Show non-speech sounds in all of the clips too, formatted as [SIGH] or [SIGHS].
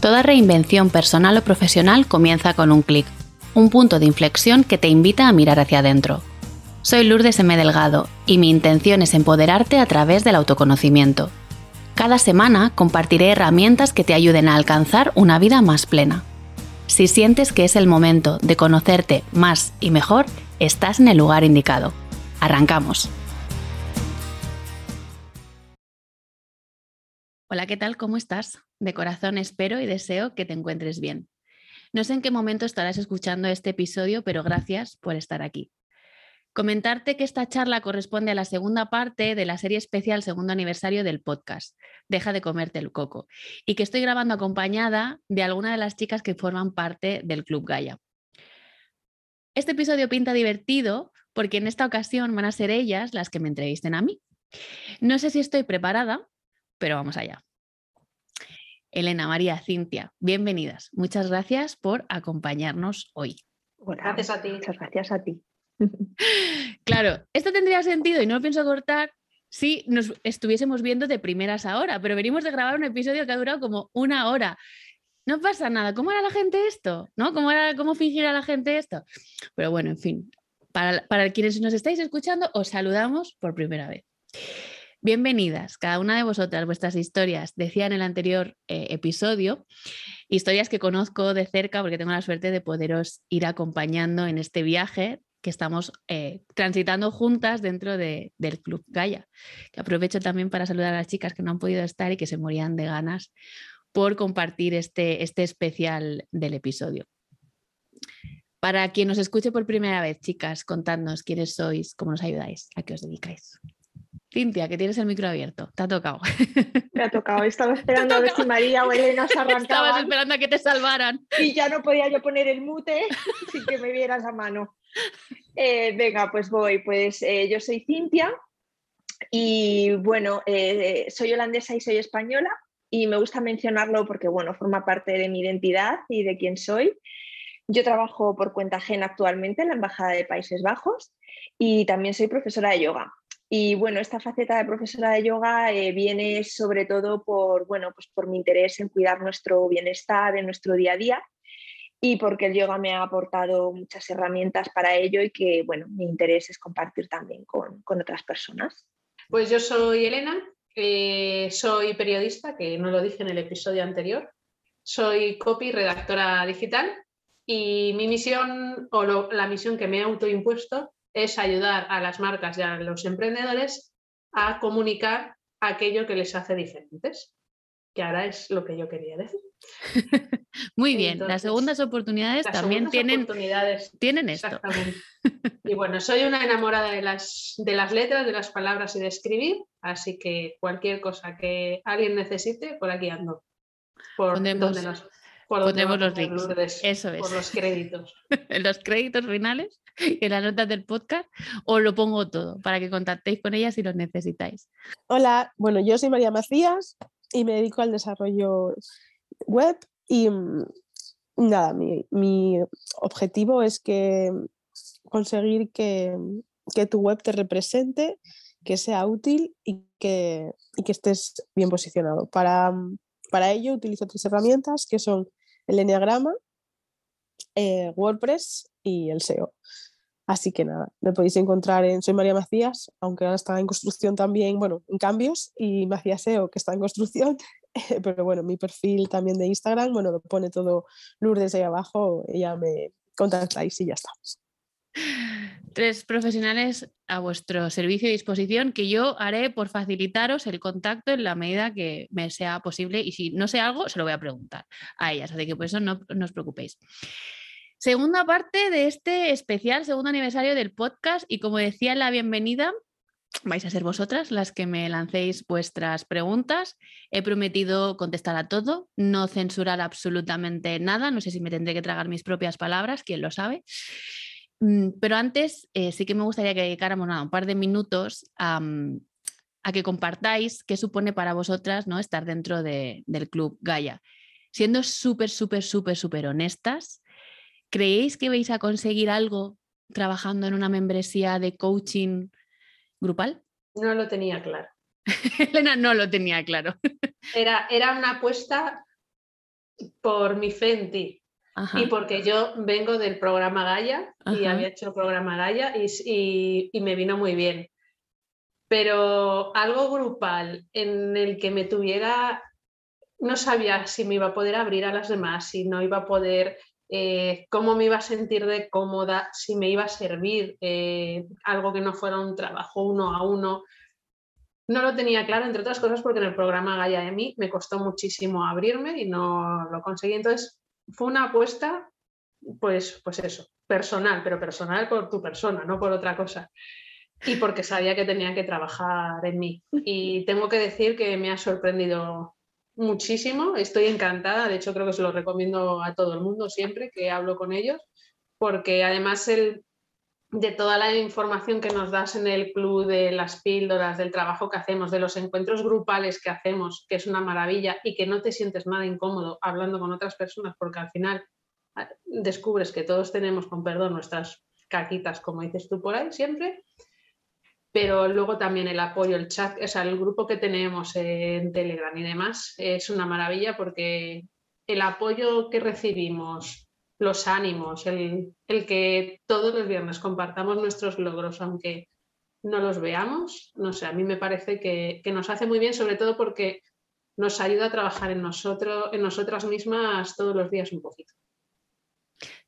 Toda reinvención personal o profesional comienza con un clic, un punto de inflexión que te invita a mirar hacia adentro. Soy Lourdes M. Delgado y mi intención es empoderarte a través del autoconocimiento. Cada semana compartiré herramientas que te ayuden a alcanzar una vida más plena. Si sientes que es el momento de conocerte más y mejor, estás en el lugar indicado. Arrancamos. Hola, ¿qué tal? ¿Cómo estás? De corazón espero y deseo que te encuentres bien. No sé en qué momento estarás escuchando este episodio, pero gracias por estar aquí. Comentarte que esta charla corresponde a la segunda parte de la serie especial segundo aniversario del podcast, Deja de comerte el coco, y que estoy grabando acompañada de alguna de las chicas que forman parte del Club Gaia. Este episodio pinta divertido porque en esta ocasión van a ser ellas las que me entrevisten a mí. No sé si estoy preparada, pero vamos allá. Elena, María, Cintia, bienvenidas. Muchas gracias por acompañarnos hoy. gracias a ti. Muchas gracias a ti. [LAUGHS] claro, esto tendría sentido y no lo pienso cortar si nos estuviésemos viendo de primeras ahora, pero venimos de grabar un episodio que ha durado como una hora. No pasa nada. ¿Cómo era la gente esto? ¿No? ¿Cómo, era, cómo fingir a la gente esto? Pero bueno, en fin, para, para quienes nos estáis escuchando, os saludamos por primera vez. Bienvenidas, cada una de vosotras, vuestras historias, decía en el anterior eh, episodio, historias que conozco de cerca porque tengo la suerte de poderos ir acompañando en este viaje que estamos eh, transitando juntas dentro del Club Gaia. Que aprovecho también para saludar a las chicas que no han podido estar y que se morían de ganas por compartir este, este especial del episodio. Para quien nos escuche por primera vez, chicas, contadnos quiénes sois, cómo nos ayudáis, a qué os dedicáis. Cintia, que tienes el micro abierto. Te ha tocado. [LAUGHS] Me ha tocado. Estaba esperando a ver si María o Elena se [LAUGHS] arrancaban. Estabas esperando a que te salvaran. Y ya no podía yo poner el mute [LAUGHS] sin que me vieras a mano. Eh, venga, pues voy. Pues eh, yo soy Cintia y bueno, eh, soy holandesa y soy española y me gusta mencionarlo porque bueno, forma parte de mi identidad y de quién soy. Yo trabajo por cuenta ajena actualmente en la Embajada de Países Bajos y también soy profesora de yoga. Y bueno, esta faceta de profesora de yoga eh, viene sobre todo por, bueno, pues por mi interés en cuidar nuestro bienestar en nuestro día a día y porque el yoga me ha aportado muchas herramientas para ello y que, bueno, mi interés es compartir también con, con otras personas. Pues yo soy Elena, eh, soy periodista, que no lo dije en el episodio anterior, soy copy redactora digital y mi misión o la misión que me he autoimpuesto es ayudar a las marcas y a los emprendedores a comunicar aquello que les hace diferentes, que ahora es lo que yo quería decir. [LAUGHS] Muy bien, las segundas oportunidades también tienen, tienen esto. Y bueno, soy una enamorada de las, de las letras, de las palabras y de escribir, así que cualquier cosa que alguien necesite, por aquí ando. Por donde Pondremos los links. Eso es. Por los créditos. [LAUGHS] los créditos finales, [LAUGHS] en las notas del podcast, os lo pongo todo para que contactéis con ellas si los necesitáis. Hola, bueno, yo soy María Macías y me dedico al desarrollo web y mm, nada, mi, objetivo es conseguir que, que, tu web te represente, que sea útil y que, y que estés bien posicionado. Para, para ello utilizo tres herramientas que son el Enneagrama, eh, WordPress y el SEO. Así que nada, me podéis encontrar en Soy María Macías, aunque ahora está en construcción también, bueno, en cambios, y Macías SEO, que está en construcción, [LAUGHS] pero bueno, mi perfil también de Instagram, bueno, lo pone todo Lourdes ahí abajo, ya me contactáis y ya está tres profesionales a vuestro servicio y disposición que yo haré por facilitaros el contacto en la medida que me sea posible y si no sé algo, se lo voy a preguntar a ellas, así que por eso no, no os preocupéis. Segunda parte de este especial segundo aniversario del podcast y como decía en la bienvenida, vais a ser vosotras las que me lancéis vuestras preguntas. He prometido contestar a todo, no censurar absolutamente nada, no sé si me tendré que tragar mis propias palabras, quién lo sabe. Mm, pero antes eh, sí que me gustaría que dedicáramos un par de minutos a, que compartáis qué supone para vosotras ¿no? estar dentro del club Gaia. Siendo súper, súper, súper, súper honestas, ¿creéis que vais a conseguir algo trabajando en una membresía de coaching grupal? No lo tenía claro. [LAUGHS] Elena no lo tenía claro. [LAUGHS] Era, era una apuesta por mi fe en ti. Y porque yo vengo del programa Gaia y había hecho el programa Gaia y, y, me vino muy bien. Pero algo grupal en el que me tuviera, no sabía si me iba a poder abrir a las demás, si no iba a poder, eh, cómo me iba a sentir de cómoda, si me iba a servir eh, algo que no fuera un trabajo uno a uno. No lo tenía claro, entre otras cosas, porque en el programa Gaia de mí me costó muchísimo abrirme y no lo conseguí. Entonces, fue una apuesta, pues, pues eso, personal, pero personal por tu persona, no por otra cosa. Y porque sabía que tenía que trabajar en mí. Y tengo que decir que me ha sorprendido muchísimo, estoy encantada, de hecho creo que se lo recomiendo a todo el mundo siempre que hablo con ellos, porque además el, de toda la información que nos das en el club, de las píldoras, del trabajo que hacemos, de los encuentros grupales que hacemos, que es una maravilla y que no te sientes nada incómodo hablando con otras personas, porque al final ah, descubres que todos tenemos, con perdón, nuestras caquitas, como dices tú por ahí siempre, pero luego también el apoyo, el chat, o sea, el grupo que tenemos en Telegram y demás es una maravilla porque el apoyo que recibimos, los ánimos, el, que todos los viernes compartamos nuestros logros, aunque no los veamos, no sé, a mí me parece que, que nos hace muy bien, sobre todo porque nos ayuda a trabajar en nosotros, en nosotras mismas todos los días un poquito.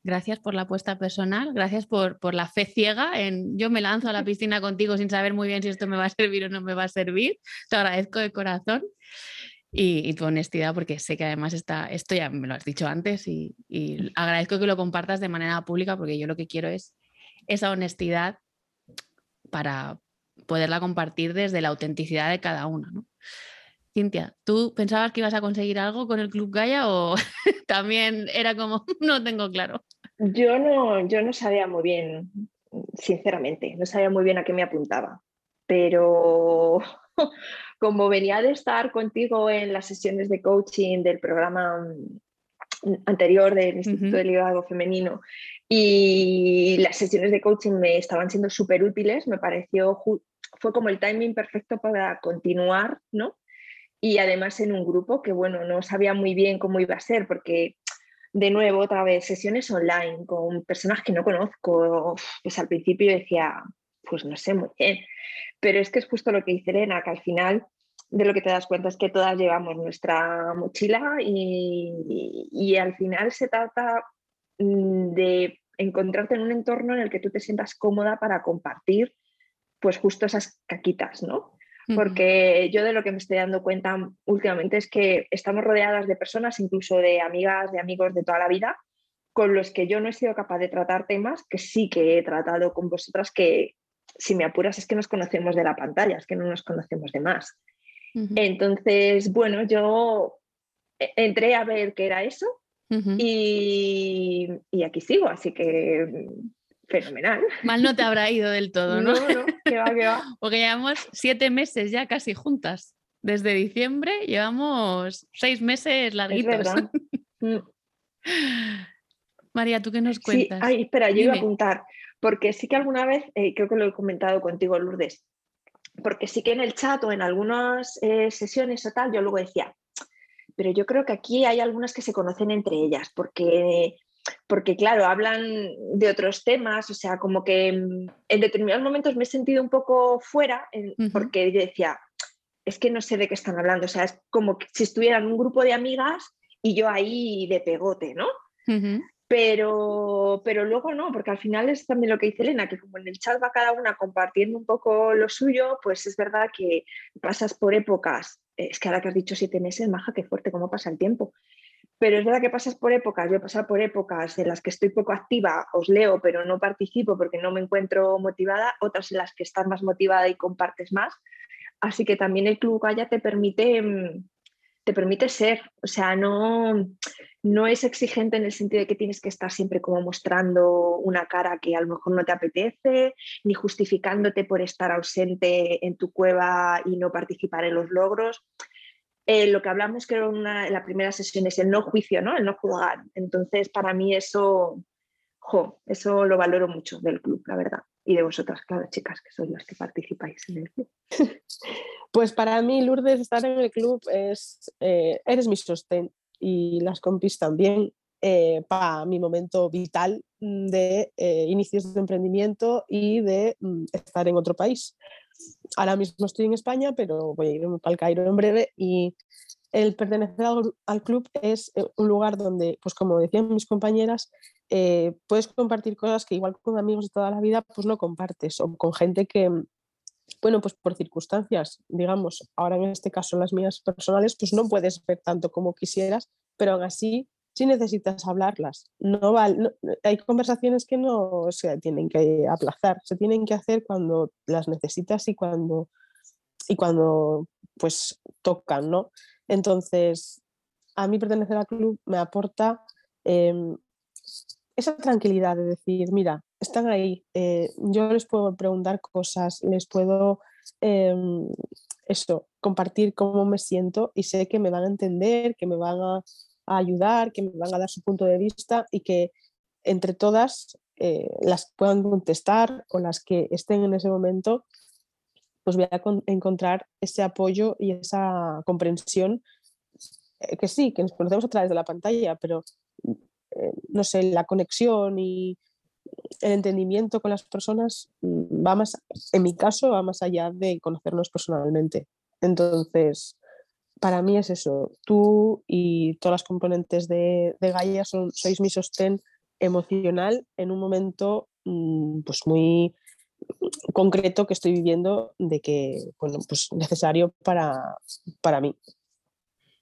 Gracias por la apuesta personal, gracias por, la fe ciega en yo me lanzo a la [LAUGHS] piscina contigo sin saber muy bien si esto me va a servir o no me va a servir. Te agradezco de corazón y, tu honestidad porque sé que además está, esto ya me lo has dicho antes y, [LAUGHS] agradezco que lo compartas de manera pública porque yo lo que quiero es esa honestidad para poderla compartir desde la autenticidad de cada uno. ¿no? Cintia, ¿tú pensabas que ibas a conseguir algo con el Club Gaia o [LAUGHS] también era como, [LAUGHS] no tengo claro? Yo no, yo no sabía muy bien, sinceramente, no sabía muy bien a qué me apuntaba, pero [LAUGHS] como venía de estar contigo en las sesiones de coaching del programa anterior del Instituto de Liderazgo Femenino y las sesiones de coaching me estaban siendo súper útiles, me pareció, fue como el timing perfecto para continuar, ¿no? Y además en un grupo que, bueno, no sabía muy bien cómo iba a ser porque, de nuevo, otra vez, sesiones online con personas que no conozco, pues al principio decía, pues no sé muy bien, pero es que es justo lo que dice Elena, que al final de lo que te das cuenta es que todas llevamos nuestra mochila y, y al final se trata mm, de encontrarte en un entorno en el que tú te sientas cómoda para compartir pues justo esas caquitas, ¿no? Porque yo de lo que me estoy dando cuenta últimamente es que estamos rodeadas de personas, incluso de amigas, de amigos de toda la vida, con los que yo no he sido capaz de tratar temas que sí que he tratado con vosotras, que si me apuras es que nos conocemos de la pantalla, es que no nos conocemos de más. Entonces, bueno, yo e, entré a ver qué era eso y, y, aquí sigo, así que fenomenal. Mal no te habrá ido del todo, ¿no? No, no, que va, que va. [LAUGHS] Porque llevamos siete meses ya casi juntas. Desde diciembre llevamos seis meses larguitos. [LAUGHS] Mm. María, ¿tú qué nos cuentas? Sí, ay, espera, yo iba a apuntar, porque sí que alguna vez, eh, creo que lo he comentado contigo, Lourdes, porque sí que en el chat o en algunas eh, sesiones o tal, yo luego decía, pero yo creo que aquí hay algunas que se conocen entre ellas, porque porque claro, hablan de otros temas, o sea, como que en determinados momentos me he sentido un poco fuera porque yo decía, es que no sé de qué están hablando, o sea, es como si estuvieran un grupo de amigas y yo ahí de pegote, ¿no? Pero, pero luego no, porque al final es también lo que dice Elena, que como en el chat va cada una compartiendo un poco lo suyo, pues es verdad que pasas por épocas, es que ahora que has dicho siete meses, maja, qué fuerte, cómo pasa el tiempo pero es verdad que pasas por épocas, yo he pasado por épocas en las que estoy poco activa, os leo, pero no participo porque no me encuentro motivada, otras en las que estás más motivada y compartes más. Así que también el Club Gaya te permite, mm, te permite ser, o sea, no, no es exigente en el sentido de que tienes que estar siempre como mostrando una cara que a lo mejor no te apetece, ni justificándote por estar ausente en tu cueva y no participar en los logros eh, lo que hablamos creo en la primera sesión es el no juicio, ¿no? el no juzgar. Entonces, para mí eso, eso lo valoro mucho del club, la verdad. Y de vosotras, claro, chicas, que sois las que participáis en el club. [LAUGHS] Pues para mí, Lourdes, estar en el club es, eh, eres mi sostén. y las compis también eh, para mi momento vital de eh, inicios de emprendimiento y de mm, estar en otro país. Ahora mismo estoy en España, pero voy a ir para el Cairo en breve y el pertenecer al, club es eh, un lugar donde, pues como decían mis compañeras, puedes compartir cosas que igual con amigos de toda la vida pues no compartes o con gente que, bueno, pues por circunstancias, digamos, ahora en este caso las mías personales, pues no puedes ver tanto como quisieras, pero aún así sí necesitas hablarlas. No, hay conversaciones que no se tienen que aplazar, se tienen que hacer cuando las necesitas y cuando, y cuando pues tocan, ¿no? Entonces, a mí pertenecer al club me aporta em, esa tranquilidad de decir, mira, están ahí, eh, yo les puedo preguntar cosas, les puedo em, eso, compartir cómo me siento y sé que me van a entender, que me van a, ayudar, que me van a dar su punto de vista y que entre todas eh, las puedan contestar o las que estén en ese momento, pues voy a encontrar ese apoyo y esa comprensión eh, que sí, que nos conocemos a través de la pantalla, pero eh, no sé, la conexión y el entendimiento con las personas mm, va más, en mi caso, va más allá de conocernos personalmente. Entonces, para mí es eso. Tú y todas las componentes de, de Gaia sois mi sostén emocional en un momento mm, pues muy concreto que estoy viviendo de que, bueno, pues necesario para, para mí.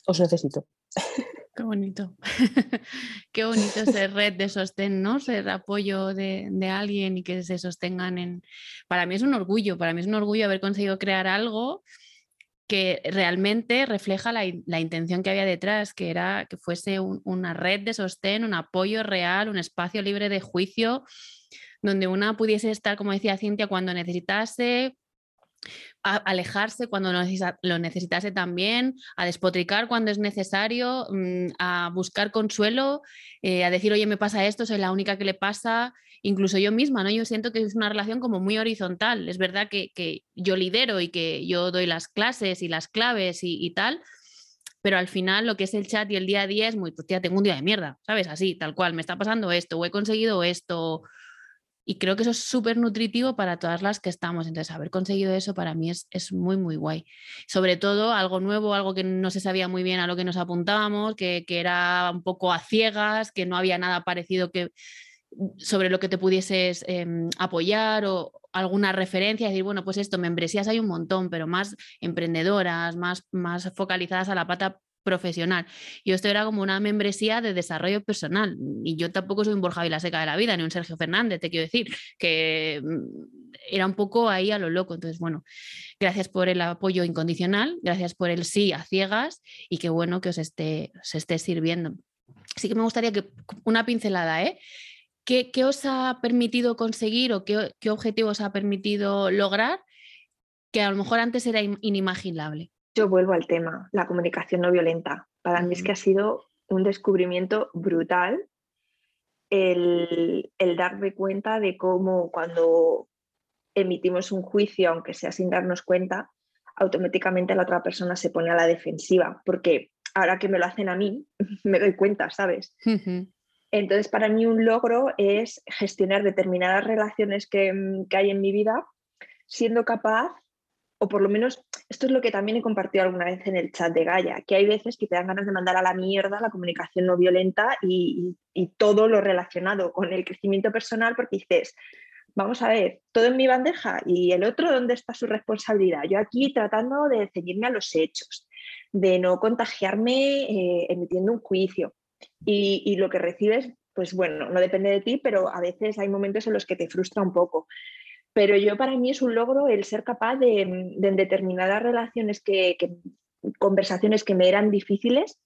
Os necesito. [LAUGHS] Qué bonito. [LAUGHS] Qué bonito ser red de sostén, ¿no? Ser apoyo de, alguien y que se sostengan en... Para mí es un orgullo, para mí es un orgullo haber conseguido crear algo que realmente refleja la, intención que había detrás, que era que fuese una red de sostén, un apoyo real, un espacio libre de juicio, donde una pudiese estar, como decía Cintia, cuando necesitase, alejarse cuando lo necesitase también, a despotricar cuando es necesario, mm, a buscar consuelo, eh, a decir, oye, me pasa esto, soy la única que le pasa, incluso yo misma, ¿no? Yo siento que es una relación como muy horizontal. Es verdad que, yo lidero y que yo doy las clases y las claves y, tal, pero al final lo que es el chat y el día a día es muy, pues tía, tengo un día de mierda, ¿sabes? Así, tal cual, me está pasando esto, o he conseguido esto, y creo que eso es súper nutritivo para todas las que estamos. Entonces, haber conseguido eso para mí es, es, muy, muy guay. Sobre todo algo nuevo, algo que no se sabía muy bien a lo que nos apuntábamos, que, que era un poco a ciegas, que no había nada parecido que sobre lo que te pudieses em, apoyar o alguna referencia, decir, bueno, pues esto, membresías hay un montón, pero más emprendedoras, más, más focalizadas a la pata profesional. Yo esto era como una membresía de desarrollo personal y yo tampoco soy un Borja Vilaseca de la vida, ni un Sergio Fernández, te quiero decir, que mm, era un poco ahí a lo loco. Entonces, bueno, gracias por el apoyo incondicional, gracias por el sí a ciegas y qué bueno que os esté, os esté sirviendo. Así que me gustaría que una pincelada, ¿eh? ¿Qué, ¿Qué, os ha permitido conseguir o qué, qué objetivos ha permitido lograr que a lo mejor antes era inimaginable? yo vuelvo al tema, la comunicación no violenta. Para mí es que ha sido un descubrimiento brutal el, darme cuenta de cómo cuando emitimos un juicio, aunque sea sin darnos cuenta, automáticamente la otra persona se pone a la defensiva, porque ahora que me lo hacen a mí, [LAUGHS] me doy cuenta, ¿sabes? Entonces, para mí un logro es gestionar determinadas relaciones que, que hay en mi vida, siendo capaz o por lo menos esto es lo que también he compartido alguna vez en el chat de Gaia, que hay veces que te dan ganas de mandar a la mierda la comunicación no violenta y, todo lo relacionado con el crecimiento personal, porque dices, vamos a ver, todo en mi bandeja y el otro, ¿dónde está su responsabilidad? Yo aquí tratando de ceñirme a los hechos, de no contagiarme eh, emitiendo un juicio. Y, lo que recibes, pues bueno, no depende de ti, pero a veces hay momentos en los que te frustra un poco. Pero yo para mí es un logro el ser capaz de, en determinadas relaciones, que, conversaciones que me eran difíciles,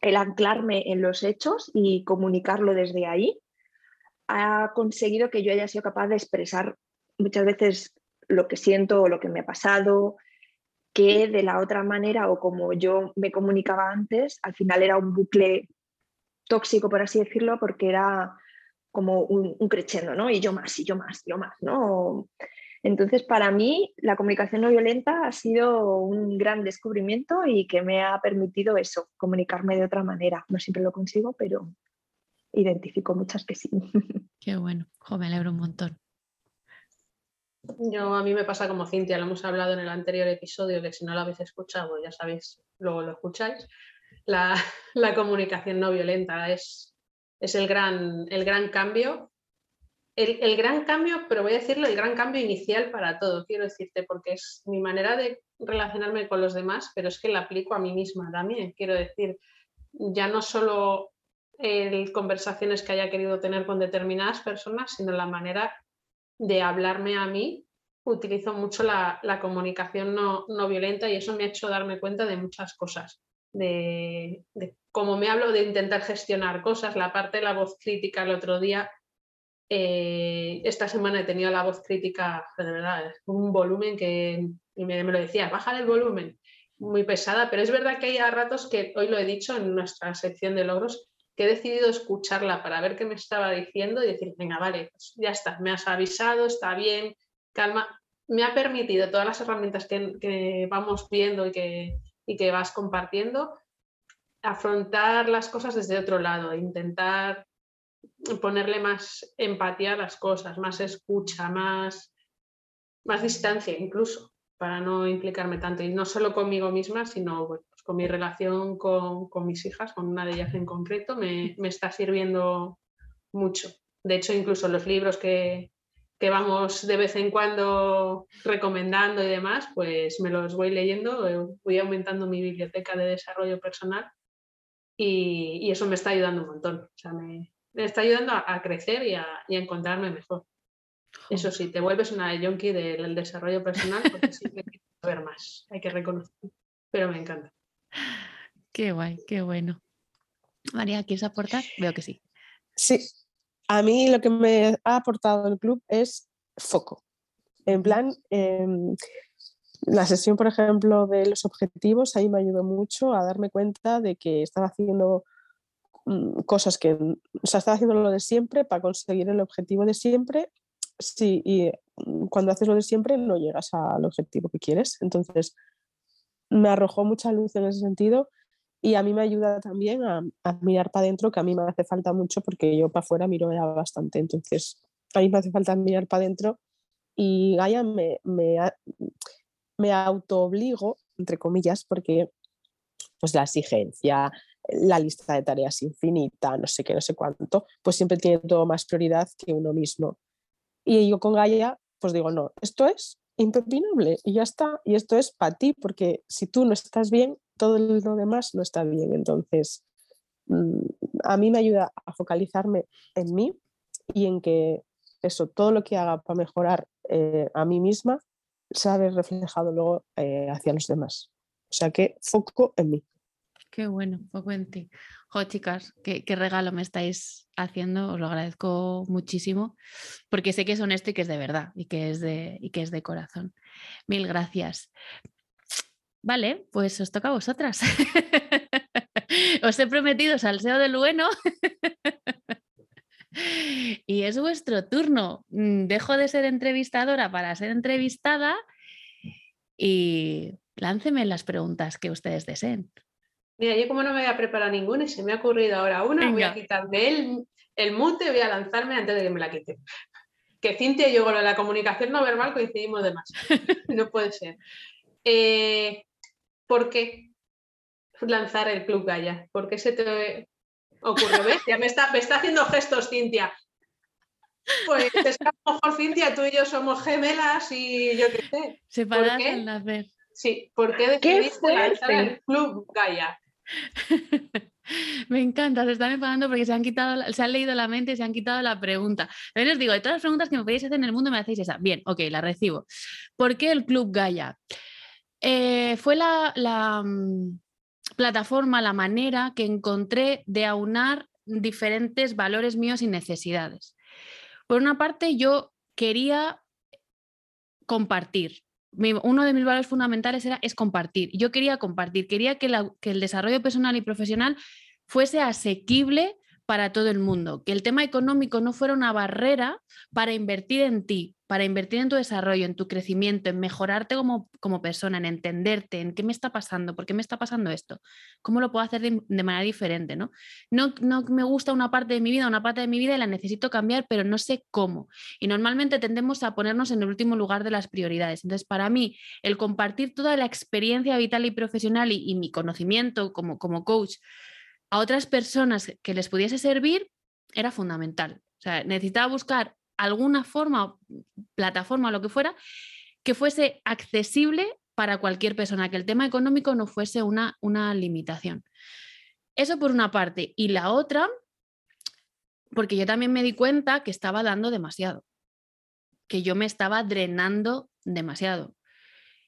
el anclarme en los hechos y comunicarlo desde ahí, ha conseguido que yo haya sido capaz de expresar muchas veces lo que siento o lo que me ha pasado, que de la otra manera o como yo me comunicaba antes, al final era un bucle tóxico, por así decirlo, porque era como un, un ¿no? Y yo más, y yo más, yo más, ¿no? Entonces, para mí, la comunicación no violenta ha sido un gran descubrimiento y que me ha permitido eso, comunicarme de otra manera. No siempre lo consigo, pero identifico muchas que sí. [LAUGHS] Qué bueno, jo, me alegro un montón. Yo a mí me pasa como Cintia, lo hemos hablado en el anterior episodio, que si no lo habéis escuchado, ya sabéis, luego lo escucháis. [LAUGHS] La, comunicación no violenta es, es el, gran, el gran cambio. El, el, gran cambio, pero voy a decirlo, el gran cambio inicial para todo, quiero decirte, porque es mi manera de relacionarme con los demás, pero es que la aplico a mí misma también. Quiero decir, ya no solo el conversaciones que haya querido tener con determinadas personas, sino la manera de hablarme a mí, utilizo mucho la, la comunicación no, no, violenta y eso me ha hecho darme cuenta de muchas cosas, de, cómo me hablo de intentar gestionar cosas, la parte de la voz crítica el otro día, eh, esta semana he tenido la voz crítica, de verdad, un volumen que y me, lo decía, bajar el volumen, muy pesada, pero es verdad que hay a ratos que hoy lo he dicho en nuestra sección de logros, que he decidido escucharla para ver qué me estaba diciendo y decir, venga, vale, pues ya está, me has avisado, está bien, calma. Me ha permitido todas las herramientas que, que vamos viendo y que, y que vas compartiendo, afrontar las cosas desde otro lado, intentar ponerle más empatía a las cosas, más escucha, más, más distancia incluso, para no implicarme tanto. Y no solo conmigo misma, sino bueno, con mi relación con, con, mis hijas, con una de ellas en concreto, me, me, está sirviendo mucho. De hecho, incluso los libros que, que, vamos de vez en cuando recomendando y demás, pues me los voy leyendo, eh, voy aumentando mi biblioteca de desarrollo personal y, y eso me está ayudando un montón. O sea, me, me está ayudando a, a crecer y a, y a, encontrarme mejor. Eso sí, te vuelves una yonki del desarrollo personal porque siempre hay que saber más, hay que reconocer, pero me encanta. Qué guay, qué bueno. María, ¿quieres aportar? Veo que sí. Sí, a mí lo que me ha aportado el club es foco. En plan, eh, la sesión, por ejemplo, de los objetivos, ahí me ayudó mucho a darme cuenta de que estaba haciendo mm, cosas que, o sea, estaba haciendo lo de siempre para conseguir el objetivo de siempre. Sí, y mm, cuando haces lo de siempre no llegas al objetivo que quieres. Entonces, me arrojó mucha luz en ese sentido y a mí me ayuda también a, a mirar para adentro, que a mí me hace falta mucho porque yo para afuera miro ya bastante. Entonces, a mí me hace falta mirar para adentro y Gaia me, me, me autoobligo, entre comillas, porque pues la exigencia, la lista de tareas infinita, no sé qué, no sé cuánto, pues siempre tiene todo más prioridad que uno mismo. Y yo con Gaia, pues digo, no, esto es impepinable y ya está. Y esto es para ti, porque si tú no estás bien, todo lo demás no está bien. Entonces, mm, a mí me ayuda a focalizarme en mí y en que eso, todo lo que haga para mejorar eh, a mí misma, sabe reflejado luego eh, hacia los demás. O sea que foco en mí. Qué bueno, poco en ti. Chicas, qué, qué, regalo me estáis haciendo, os lo agradezco muchísimo, porque sé que es honesto y que es de verdad y que es de, y que es de corazón. Mil gracias. Vale, pues os toca a vosotras. [LAUGHS] os he prometido salseo del bueno. [LAUGHS] y es vuestro turno. Mm, dejo de ser entrevistadora para ser entrevistada y lánceme las preguntas que ustedes deseen. Mira, yo como no me voy a preparar ninguna y se me ha ocurrido ahora una, Venga. voy a quitarme el, el mute, voy a lanzarme antes de que me la quite. Que Cintia y yo con la comunicación no verbal coincidimos de más. [LAUGHS] No puede ser. Eh, ¿Por qué lanzar el Club Gaia? ¿Por qué se te ocurrió? ¿Ves? Ya me está, me está haciendo gestos Cintia. Pues es que a lo mejor Cintia, tú y yo somos gemelas y yo qué sé. Separadas al nacer. Sí, ¿por qué decidiste lanzar el Club Gaia? [LAUGHS] Me encanta, se están enfadando porque se han quitado, se han leído la mente y se han quitado la pregunta. También os digo, de todas las preguntas que me podéis hacer en el mundo, me hacéis esa. Bien, ok, la recibo. ¿Por qué el Club Gaia? Eh, fue la, um, plataforma, la manera que encontré de aunar diferentes valores míos y necesidades. Por una parte, yo quería compartir, mi, uno de mis valores fundamentales era, es compartir. Yo quería compartir, quería que, la, que, el desarrollo personal y profesional fuese asequible para todo el mundo, que el tema económico no fuera una barrera para invertir en ti, para invertir en tu desarrollo, en tu crecimiento, en mejorarte como, como persona, en entenderte, en qué me está pasando, por qué me está pasando esto, cómo lo puedo hacer de, manera diferente, ¿no? ¿no? No me gusta una parte de mi vida, una parte de mi vida y la necesito cambiar, pero no sé cómo. Y normalmente tendemos a ponernos en el último lugar de las prioridades. Entonces, para mí, el compartir toda la experiencia vital y profesional y, y mi conocimiento como, como coach, a otras personas que les pudiese servir era fundamental. O sea, necesitaba buscar alguna forma, plataforma o lo que fuera, que fuese accesible para cualquier persona, que el tema económico no fuese una, una limitación. Eso por una parte. Y la otra, porque yo también me di cuenta que estaba dando demasiado, que yo me estaba drenando demasiado.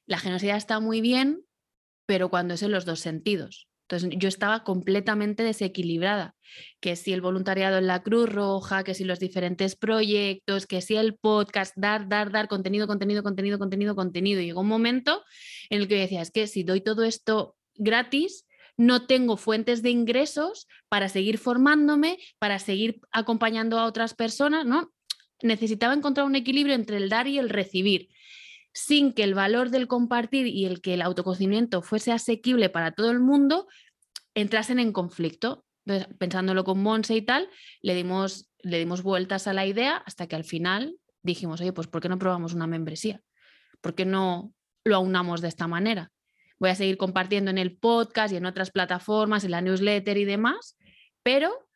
La generosidad está muy bien, pero cuando es en los dos sentidos. Entonces yo estaba completamente desequilibrada, que si el voluntariado en la Cruz Roja, que si los diferentes proyectos, que si el podcast, dar, dar, dar contenido, contenido, contenido, contenido, contenido. Y llegó un momento en el que decía, es que si doy todo esto gratis, no tengo fuentes de ingresos para seguir formándome, para seguir acompañando a otras personas, ¿no? Necesitaba encontrar un equilibrio entre el dar y el recibir sin que el valor del compartir y el que el autoconocimiento fuese asequible para todo el mundo entrasen en conflicto. Entonces, pensándolo con Monse y tal, le dimos, le dimos vueltas a la idea hasta que al final dijimos, oye, pues ¿por qué no probamos una membresía? ¿Por qué no lo aunamos de esta manera? Voy a seguir compartiendo en el podcast y en otras plataformas, en la newsletter y demás, pero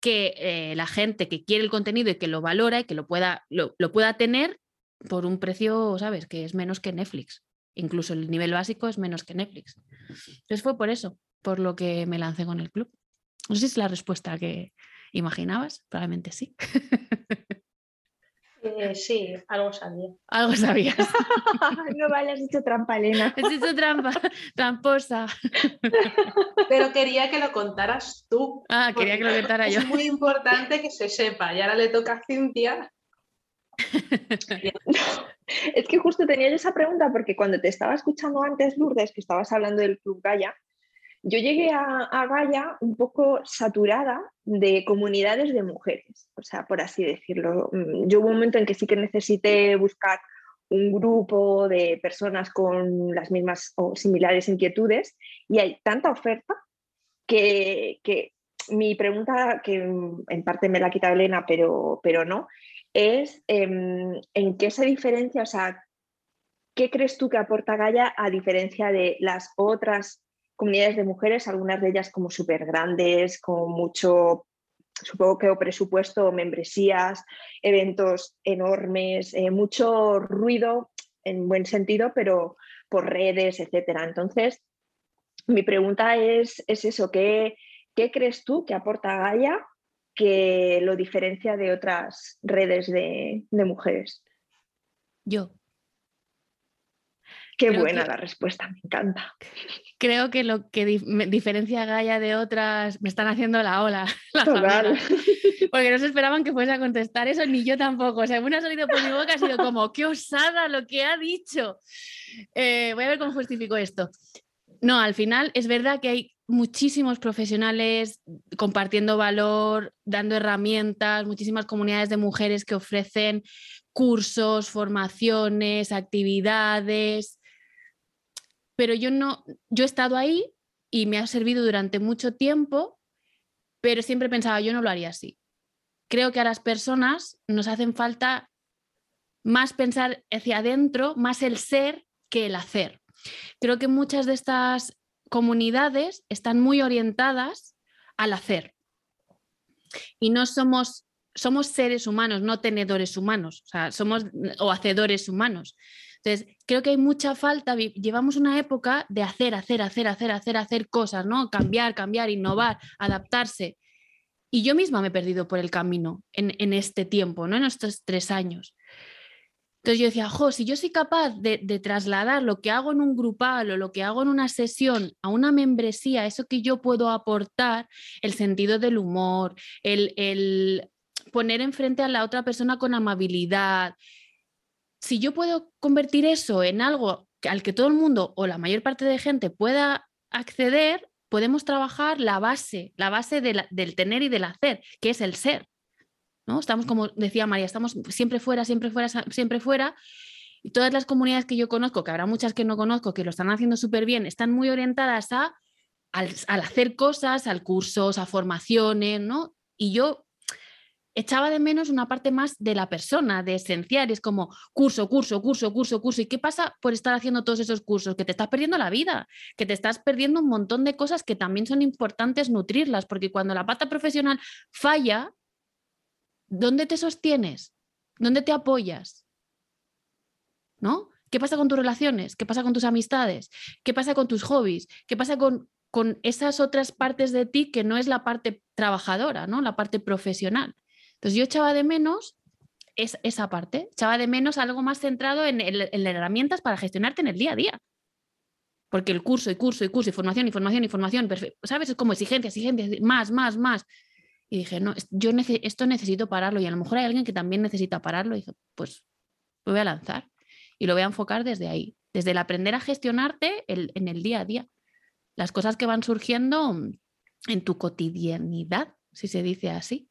que eh, la gente que quiere el contenido y que lo valora y que lo pueda, lo, lo pueda tener, por un precio, ¿sabes? Que es menos que Netflix. Incluso el nivel básico es menos que Netflix. Entonces fue por eso, por lo que me lancé con el club. No sé si es la respuesta que imaginabas, probablemente sí. [LAUGHS] Eh, sí, algo sabía. Algo sabías. [LAUGHS] no vale, has hecho trampa, Elena. Has hecho trampa, tramposa. [LAUGHS] Pero quería que lo contaras tú. Ah, quería que lo contara es yo. Es muy importante que se sepa. Y ahora le toca a Cintia [LAUGHS] es que justo tenía yo esa pregunta porque cuando te estaba escuchando antes, Lourdes, que estabas hablando del Club Gaia, yo llegué a, Gaia un poco saturada de comunidades de mujeres, o sea, por así decirlo. Mm, yo hubo un momento en que sí que necesité buscar un grupo de personas con las mismas o similares inquietudes y hay tanta oferta que, que mi pregunta, que en parte me la ha quitado Elena, pero, pero no, es em, en qué se diferencia, o sea, ¿qué crees tú que aporta Gaia a diferencia de las otras comunidades de mujeres, algunas de ellas como súper grandes, con mucho, supongo que presupuesto, membresías, eventos enormes, eh, mucho ruido en buen sentido, pero por redes, etcétera. Entonces, mi pregunta es, es eso, ¿qué, ¿qué crees tú que aporta Gaia que lo diferencia de otras redes de, de mujeres? Yo. Qué Creo buena que- la respuesta, me encanta. Creo que lo que dif- me diferencia a Gaia de otras, me están haciendo la ola. [LAUGHS] amigas. [LAUGHS] Porque no se esperaban que fuese a contestar eso, ni yo tampoco. O sea, una ha salido por mi boca, ha sido como, qué osada lo que ha dicho. Eh, voy a ver cómo justifico esto. No, al final es verdad que hay muchísimos profesionales compartiendo valor, dando herramientas, muchísimas comunidades de mujeres que ofrecen cursos, formaciones, actividades. Pero yo no, yo he estado ahí y me ha servido durante mucho tiempo, pero siempre pensaba, yo no lo haría así. Creo que a las personas nos hacen falta más pensar hacia adentro, más el ser que el hacer. Creo que muchas de estas comunidades están muy orientadas al hacer. Y no somos, somos seres humanos, no tenedores humanos, o sea, somos o hacedores humanos. Entonces, creo que hay mucha falta, llevamos una época de hacer, hacer, hacer, hacer, hacer, hacer cosas, ¿no? Cambiar, cambiar, innovar, adaptarse. Y yo misma me he perdido por el camino en, en este tiempo, ¿no? En estos tres años. Entonces yo decía, jo, si yo soy capaz de, trasladar lo que hago en un grupal o lo que hago en una sesión a una membresía, eso que yo puedo aportar, el sentido del humor, el, poner enfrente a la otra persona con amabilidad, si yo puedo convertir eso en algo al que todo el mundo o la mayor parte de gente pueda acceder, podemos trabajar la base, la base del tener y del hacer, que es el ser. ¿No? Estamos, como decía María, estamos siempre fuera, siempre fuera, siempre fuera. Y todas las comunidades que yo conozco, que habrá muchas que no conozco, que lo están haciendo súper bien, están muy orientadas a, al, hacer cosas, al cursos, a formaciones, ¿no? Y yo echaba de menos una parte más de la persona, de esencial. Es como curso, curso, curso, curso, curso. ¿Y qué pasa por estar haciendo todos esos cursos? Que te estás perdiendo la vida, que te estás perdiendo un montón de cosas que también son importantes nutrirlas, porque cuando la pata profesional falla, ¿dónde te sostienes? ¿Dónde te apoyas? ¿No? ¿Qué pasa con tus relaciones? ¿Qué pasa con tus amistades? ¿Qué pasa con tus hobbies? ¿Qué pasa con, con esas otras partes de ti que no es la parte trabajadora, ¿no? La parte profesional. Entonces yo echaba de menos es, esa parte, echaba de menos algo más centrado en, en, herramientas para gestionarte en el día a día. Porque el curso y curso y curso, información, información, información, ¿sabes? Es como exigencia, exigencia, más, más, más. Y dije, no, yo esto necesito pararlo y a lo mejor hay alguien que también necesita pararlo. Y dije, pues lo voy a lanzar y lo voy a enfocar desde ahí, desde el aprender a gestionarte en el día a día. Las cosas que van surgiendo en tu cotidianidad, si se dice así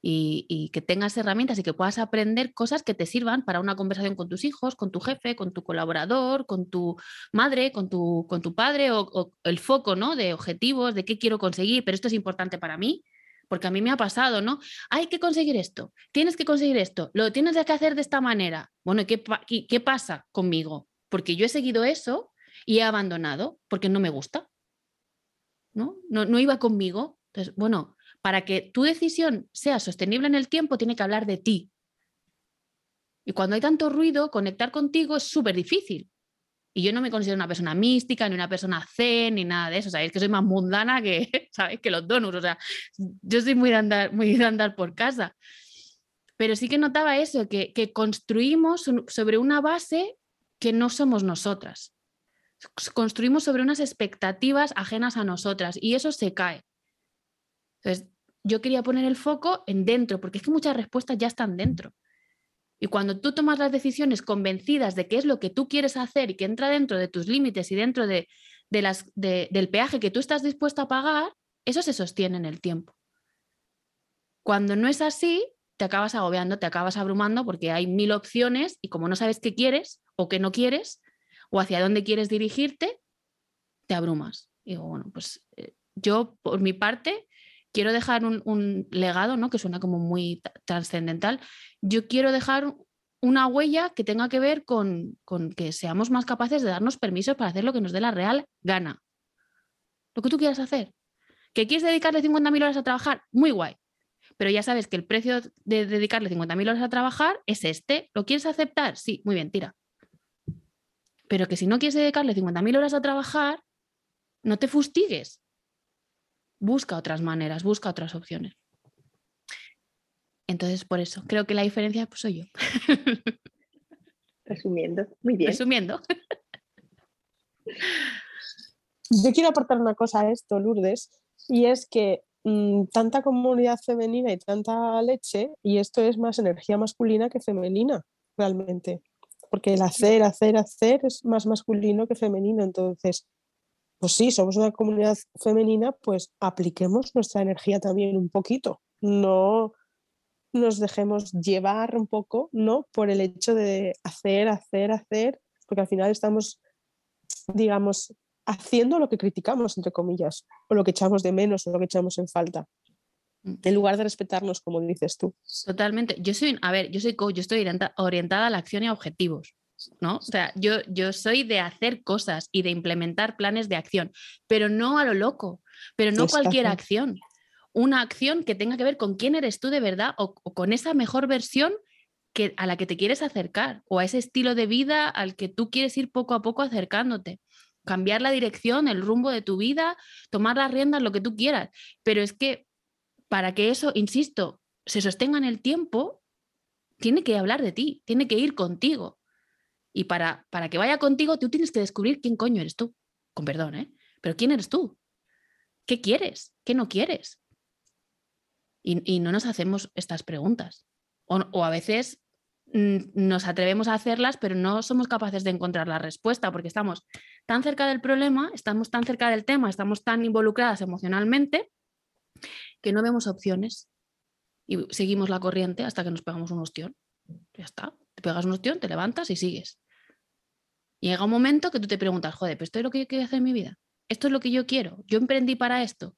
y, que tengas herramientas y que puedas aprender cosas que te sirvan para una conversación con tus hijos, con tu jefe, con tu colaborador, con tu madre, con tu, con tu padre o, el foco ¿no? de objetivos, de qué quiero conseguir, pero esto es importante para mí. Porque a mí me ha pasado, ¿no? Hay que conseguir esto, tienes que conseguir esto, lo tienes que hacer de esta manera. Bueno, ¿qué, qué pasa conmigo? Porque yo he seguido eso y he abandonado porque no me gusta. ¿no? No, no iba conmigo. Entonces, bueno, para que tu decisión sea sostenible en el tiempo, tiene que hablar de ti. Y cuando hay tanto ruido, conectar contigo es súper difícil. Y yo no me considero una persona mística, ni una persona zen, ni nada de eso. Sabéis que soy más mundana que, [LAUGHS] ¿sabéis? que los donuts. O sea, yo soy muy de andar, muy de por casa. Pero sí que notaba eso, que, que construimos sobre una base que no somos nosotras. Construimos sobre unas expectativas ajenas a nosotras y eso se cae. Entonces, yo quería poner el foco en dentro, porque es que muchas respuestas ya están dentro. Y cuando tú tomas las decisiones convencidas de qué es lo que tú quieres hacer y que entra dentro de tus límites y dentro de, las, del peaje que tú estás dispuesto a pagar, eso se sostiene en el tiempo. Cuando no es así, te acabas agobiando, te acabas abrumando porque hay mil opciones y como no sabes qué quieres o qué no quieres o hacia dónde quieres dirigirte, te abrumas. Y digo, bueno, pues eh, yo por mi parte quiero dejar un, legado, ¿no? que suena como muy trascendental, yo quiero dejar una huella que tenga que ver con, que seamos más capaces de darnos permisos para hacer lo que nos dé la real gana. Lo que tú quieras hacer. ¿Que quieres dedicarle 50.000 horas a trabajar? Muy guay. Pero ya sabes que el precio de dedicarle 50.000 horas a trabajar es este. ¿Lo quieres aceptar? Sí, muy bien, tira. Pero que si no quieres dedicarle 50.000 horas a trabajar, no te fustigues busca otras maneras, busca otras opciones. Entonces, por eso, creo que la diferencia pues, soy yo. [LAUGHS] Resumiendo, muy bien. Resumiendo. [LAUGHS] Yo quiero aportar una cosa a esto, Lourdes, y es que mm, tanta comunidad femenina y tanta leche, y esto es más energía masculina que femenina, realmente. Porque el hacer, hacer, hacer es más masculino que femenino. Entonces, pues sí, somos una comunidad femenina, pues apliquemos nuestra energía también un poquito. No nos dejemos llevar un poco, ¿no? Por el hecho de hacer, hacer, hacer, porque al final estamos, digamos, haciendo lo que criticamos, entre comillas, o lo que echamos de menos, o lo que echamos en falta. Mm. En lugar de respetarnos, como dices tú. Totalmente. Yo soy, a ver, yo soy coach, yo estoy orientada a la acción y a objetivos. ¿No? O sea, yo, yo soy de hacer cosas y de implementar planes de acción, pero no a lo loco, pero no cualquier acción. Una acción que tenga que ver con quién eres tú de verdad o, con esa mejor versión que, a la que te quieres acercar o a ese estilo de vida al que tú quieres ir poco a poco acercándote. Cambiar la dirección, el rumbo de tu vida, tomar las riendas, lo que tú quieras. Pero es que para que eso, insisto, se sostenga en el tiempo, tiene que hablar de ti, tiene que ir contigo. Y para, para que vaya contigo, tú tienes que descubrir quién coño eres tú. Con perdón, ¿eh? Pero quién eres tú. ¿Qué quieres? ¿Qué no quieres? Y, no nos hacemos estas preguntas. O, a veces mm, nos atrevemos a hacerlas, pero no somos capaces de encontrar la respuesta porque estamos tan cerca del problema, estamos tan cerca del tema, estamos tan involucradas emocionalmente que no vemos opciones y seguimos la corriente hasta que nos pegamos un ostión. Ya está, te pegas un ostión, te levantas y sigues. Llega un momento que tú te preguntas, joder, ¿pero esto es lo que yo quiero hacer en mi vida? ¿Esto es lo que yo quiero? ¿Yo emprendí para esto?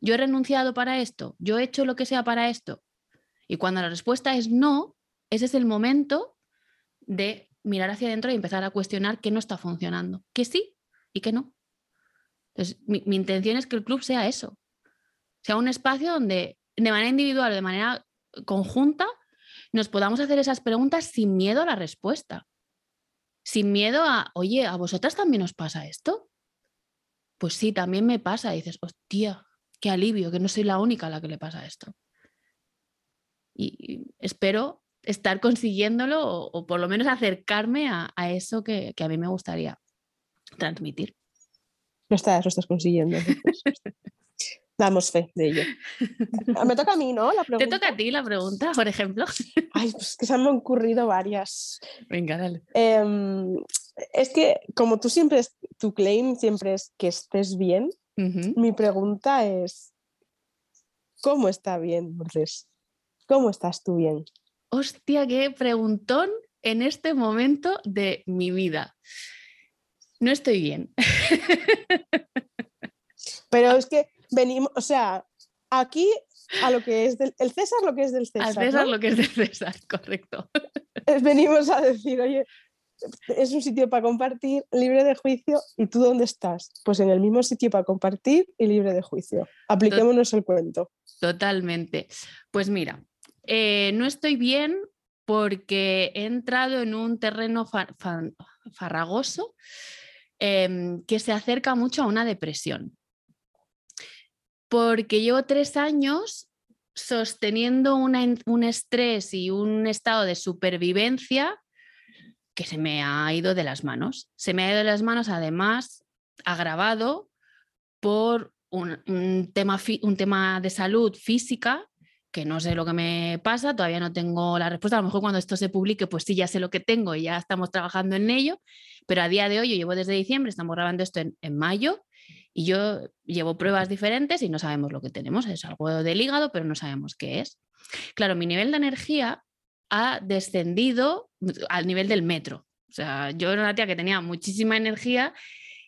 ¿Yo he renunciado para esto? ¿Yo he hecho lo que sea para esto? Y cuando la respuesta es no, ese es el momento de mirar hacia adentro y empezar a cuestionar qué no está funcionando, que sí y que no. Entonces, mi, mi intención es que el club sea eso, sea un espacio donde de manera individual de manera conjunta nos podamos hacer esas preguntas sin miedo a la respuesta. Sin miedo a, oye, ¿a vosotras también os pasa esto? Pues sí, también me pasa. Y dices, hostia, qué alivio, que no soy la única a la que le pasa esto. Y espero estar consiguiéndolo o, por lo menos acercarme a, eso que, a mí me gustaría transmitir. Lo estás, lo estás consiguiendo. [LAUGHS] Damos fe de ello. Ah, me toca a mí, ¿no? La [LAUGHS] Te toca a ti la pregunta, por ejemplo. [LAUGHS] Ay, pues que se han ocurrido varias. Venga, dale. Em, es que como tú siempre, tu claim siempre es que estés bien, mi pregunta es, ¿cómo está bien, Lourdes? ¿Cómo estás tú bien? Hostia, qué preguntón en este momento de mi vida. No estoy bien. [LAUGHS] Pero es que venimos, o sea, aquí a lo que es del el César, lo que es del César. Al César, lo que es del César, [LAUGHS] correcto. Venimos a decir, oye, es un sitio para compartir, libre de juicio, ¿y tú dónde estás? Pues en el mismo sitio para compartir y libre de juicio. Apliquémonos el cuento. Totalmente. Pues mira, eh, no estoy bien porque he entrado en un terreno farragoso em, que se acerca mucho a una depresión porque llevo tres años sosteniendo un estrés y un estado de supervivencia que se me ha ido de las manos. Se me ha ido de las manos además agravado por un, tema, un tema de salud física que no sé lo que me pasa, todavía no tengo la respuesta. A lo mejor cuando esto se publique, pues sí, ya sé lo que tengo y ya estamos trabajando en ello, pero a día de hoy, yo llevo desde diciembre, estamos grabando esto en mayo, y yo llevo pruebas diferentes y no sabemos lo que tenemos. Es algo del hígado, pero no sabemos qué es. Claro, mi nivel de energía ha descendido al nivel del metro. O sea, yo era una tía que tenía muchísima energía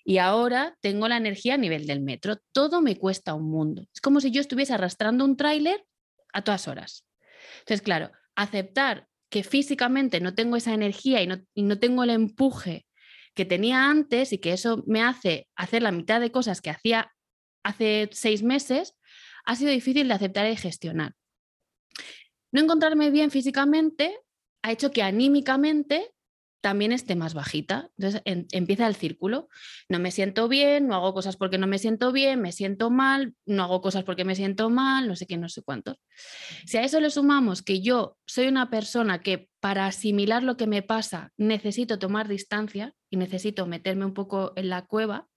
y ahora tengo la energía a nivel del metro. Todo me cuesta un mundo. Es como si yo estuviese arrastrando un tráiler a todas horas. Entonces, claro, aceptar que físicamente no tengo esa energía y no, y no tengo el empuje que tenía antes y que eso me hace hacer la mitad de cosas que hacía hace seis meses, ha sido difícil de aceptar y gestionar. No encontrarme bien físicamente ha hecho que anímicamente también esté más bajita. Entonces empieza el círculo. No me siento bien, no hago cosas porque no me siento bien, me siento mal, no hago cosas porque me siento mal, no sé qué, no sé cuántos. Si a eso le sumamos que yo soy una persona que para asimilar lo que me pasa necesito tomar distancia necesito meterme un poco en la cueva,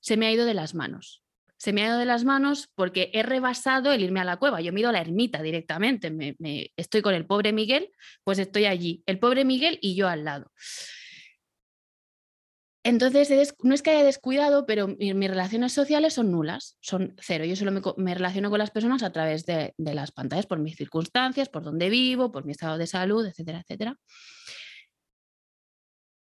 se me ha ido de las manos se me ha ido de las manos porque he rebasado el irme a la cueva. Yo ido a la ermita directamente. Me, estoy con el pobre Miguel, pues estoy allí. El pobre Miguel y yo al lado. Entonces, no es que haya descuidado, pero mis relaciones sociales son nulas, son cero. Yo solo me, relaciono con las personas a través de, de, las pantallas, por mis circunstancias, por dónde vivo, por mi estado de salud, etcétera, etcétera.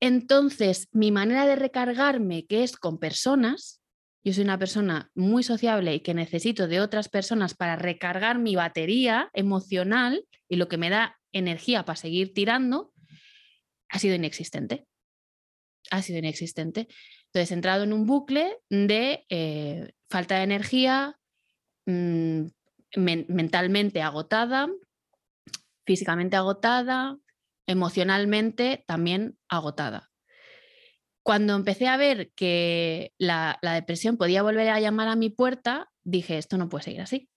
Entonces, mi manera de recargarme, que es con personas, yo soy una persona muy sociable y que necesito de otras personas para recargar mi batería emocional y lo que me da energía para seguir tirando, ha sido inexistente. Ha sido inexistente. Entonces he entrado en un bucle de eh, falta de energía, mm, mentalmente agotada, físicamente agotada, emocionalmente también agotada cuando empecé a ver que la, depresión podía volver a llamar a mi puerta, dije, esto no puede seguir así.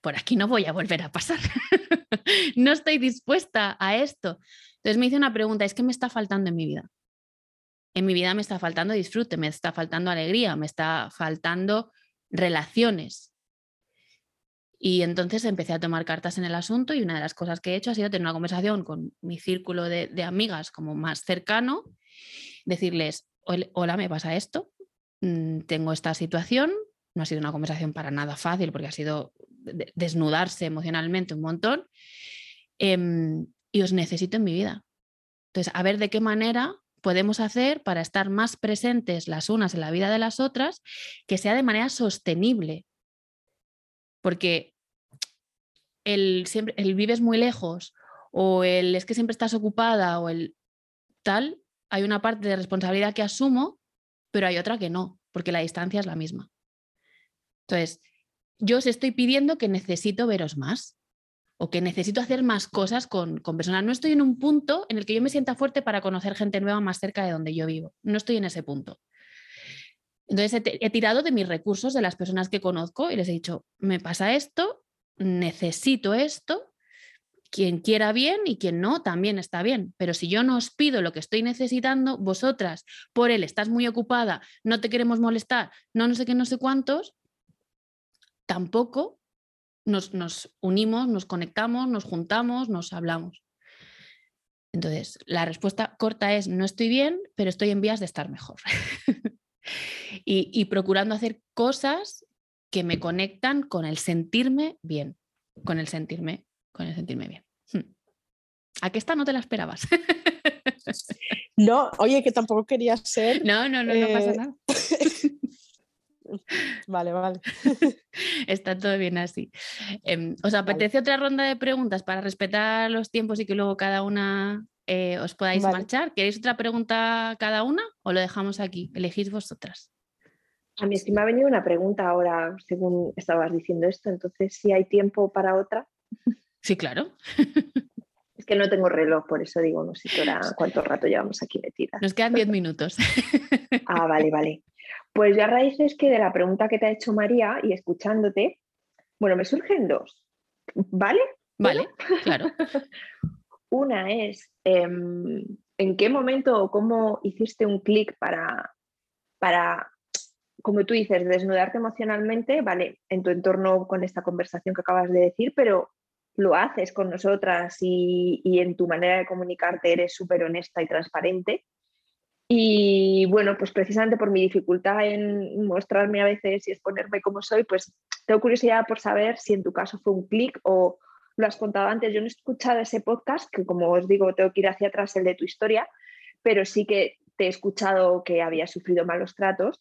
por aquí no voy a volver a pasar. [LAUGHS] no estoy dispuesta a esto. Entonces me hice una pregunta, es que me está faltando en mi vida. En mi vida me está faltando disfrute, me está faltando alegría, me está faltando relaciones. Y entonces empecé a tomar cartas en el asunto y una de las cosas que he hecho ha sido tener una conversación con mi círculo de, amigas como más cercano, decirles, hola, me pasa esto, mm, tengo esta situación, no ha sido una conversación para nada fácil porque ha sido desnudarse emocionalmente un montón em, y os necesito en mi vida. Entonces, a ver de qué manera podemos hacer para estar más presentes las unas en la vida de las otras, que sea de manera sostenible. Porque el, siempre, el vives muy lejos o el es que siempre estás ocupada o el tal, hay una parte de responsabilidad que asumo, pero hay otra que no, porque la distancia es la misma. Entonces, yo os estoy pidiendo que necesito veros más o que necesito hacer más cosas con, con, personas. No estoy en un punto en el que yo me sienta fuerte para conocer gente nueva más cerca de donde yo vivo. No estoy en ese punto. Entonces he, he tirado de mis recursos, de las personas que conozco y les he dicho, me pasa esto, necesito esto, quien quiera bien y quien no, también está bien. Pero si yo no os pido lo que estoy necesitando, vosotras, por él, estás muy ocupada, no te queremos molestar, no no sé qué, no sé cuántos, tampoco nos, unimos, nos conectamos, nos juntamos, nos hablamos. Entonces, la respuesta corta es, no estoy bien, pero estoy en vías de estar mejor. [LAUGHS] y, procurando hacer cosas que me conectan con el sentirme bien, con el sentirme, con el sentirme bien. Hmm. ¿A qué esta no te la esperabas? [LAUGHS] no, oye, que tampoco quería ser. No, no, no, no pasa eh, nada. [LAUGHS] Vale, vale. Está todo bien así. Em, ¿Os apetece otra ronda de preguntas para respetar los tiempos y que luego cada una eh, os podáis marchar? ¿Queréis otra pregunta cada una o lo dejamos aquí? Elegís vosotras. A mí es que me ha venido una pregunta ahora, según estabas diciendo esto, entonces si hay tiempo para otra. Sí, claro. Es que no tengo reloj, por eso digo, no sé cuánto rato llevamos aquí metidas. Nos quedan diez minutos. [LAUGHS] Ah, vale, vale. Pues ya raíz es que de la pregunta que te ha hecho María y escuchándote, bueno, me surgen dos, ¿vale? Vale, [LAUGHS] claro. Una es, em, ¿en qué momento o cómo hiciste un clic para, para, como tú dices, desnudarte emocionalmente, vale, en tu entorno con esta conversación que acabas de decir, pero lo haces con nosotras y, y en tu manera de comunicarte eres súper honesta y transparente. Y bueno, pues precisamente por mi dificultad en mostrarme a veces y exponerme como soy, pues tengo curiosidad por saber si en tu caso fue un clic o lo has contado antes. Yo no he escuchado ese podcast, que como os digo, tengo que ir hacia atrás el de tu historia, pero sí que te he escuchado que había sufrido malos tratos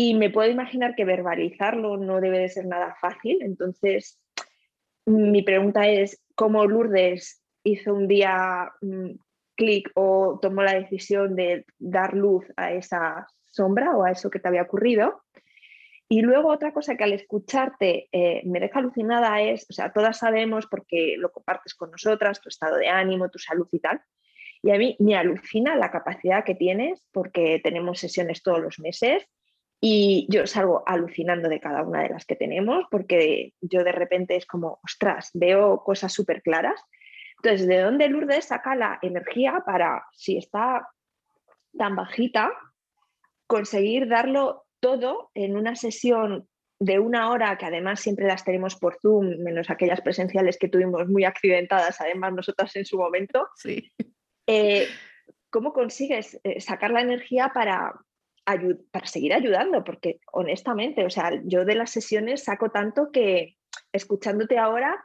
y me puedo imaginar que verbalizarlo no debe de ser nada fácil. Entonces, mi pregunta es, ¿cómo Lourdes hizo un día mm, clic o tomó la decisión de dar luz a esa sombra o a eso que te había ocurrido. Y luego otra cosa que al escucharte eh, me deja alucinada es, o sea, todas sabemos porque lo compartes con nosotras, tu estado de ánimo, tu salud y tal. Y a mí me alucina la capacidad que tienes porque tenemos sesiones todos los meses y yo salgo alucinando de cada una de las que tenemos porque yo de repente es como, ostras, veo cosas súper claras entonces, ¿de dónde Lourdes saca la energía para, si está tan bajita, conseguir darlo todo en una sesión de una hora, que además siempre las tenemos por Zoom, menos aquellas presenciales que tuvimos muy accidentadas, además nosotras en su momento? Sí. Eh, ¿Cómo consigues eh, sacar la energía para, para seguir ayudando? Porque honestamente, o sea, yo de las sesiones saco tanto que escuchándote ahora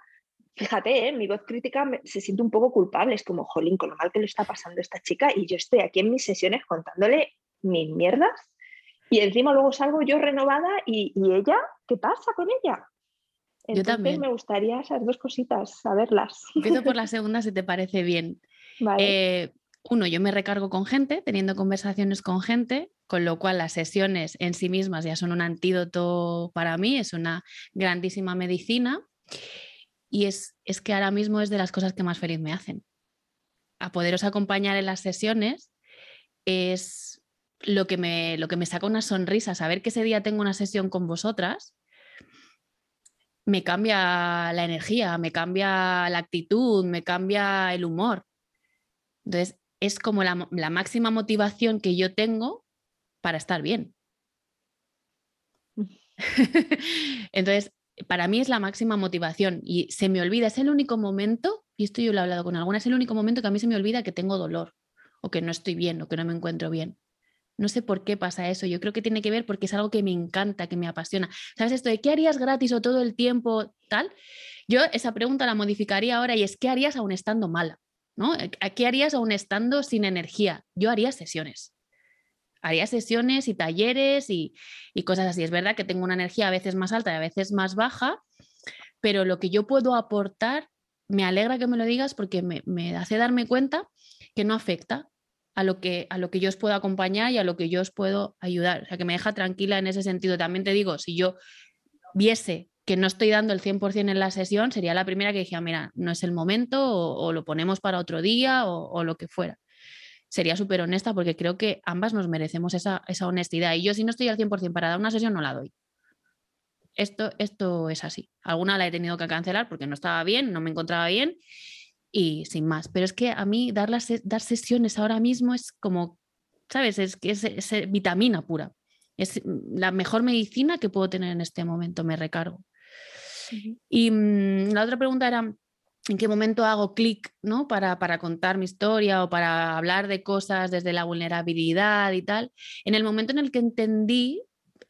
fíjate, ¿eh? mi voz crítica se siente un poco culpable, es como, jolín, con lo mal que le está pasando a esta chica y yo estoy aquí en mis sesiones contándole mis mierdas y encima luego salgo yo renovada y, ella, ¿qué pasa con ella? yo también. Me gustaría esas dos cositas, saberlas. Empiezo por la [LAUGHS] segunda, si te parece bien. Eh, uno, yo me recargo con gente, teniendo conversaciones con gente, con lo cual las sesiones en sí mismas ya son un antídoto para mí, es una grandísima medicina. Y es, que ahora mismo es de las cosas que más feliz me hacen. A poderos acompañar en las sesiones es lo que me, lo que me saca una sonrisa, saber que ese día tengo una sesión con vosotras, me cambia la energía, me cambia la actitud, me cambia el humor. Entonces, es como la máxima motivación que yo tengo para estar bien. Mm. [LAUGHS] Entonces, para mí es la máxima motivación y se me olvida, es el único momento, y esto yo lo he hablado con algunas, es el único momento que a mí se me olvida que tengo dolor o que no estoy bien o que no me encuentro bien. No sé por qué pasa eso. Yo creo que tiene que ver porque es algo que me encanta, que me apasiona. ¿Sabes esto de qué harías gratis o todo el tiempo tal? Yo esa pregunta la modificaría ahora y es ¿qué harías aún estando mala? ¿No? ¿Qué harías aún estando sin energía? Yo haría sesiones. Haría sesiones y talleres y, cosas así. Es verdad que tengo una energía a veces más alta y a veces más baja, pero lo que yo puedo aportar, me alegra que me lo digas porque me, me hace darme cuenta que no afecta, a lo, que, a lo que yo os puedo acompañar y a lo que yo os puedo ayudar. O sea, que me deja tranquila en ese sentido. También te digo, si yo viese que no estoy dando el 100% en la sesión, sería la primera que dije, mira, no es el momento o, lo ponemos para otro día o, lo que fuera. Sería súper honesta porque creo que ambas nos merecemos esa, esa honestidad. Y yo si no estoy al 100% para dar una sesión, no la doy. Esto, esto es así. Alguna la he tenido que cancelar porque no estaba bien, no me encontraba bien y sin más. Pero es que a mí dar, las, dar sesiones ahora mismo es como, ¿sabes? Es que es, vitamina pura. Es la mejor medicina que puedo tener en este momento, me recargo. Y mm, la otra pregunta era, ¿en qué momento hago clic ¿no? para, para contar mi historia o para hablar de cosas desde la vulnerabilidad y tal? En el momento en el que entendí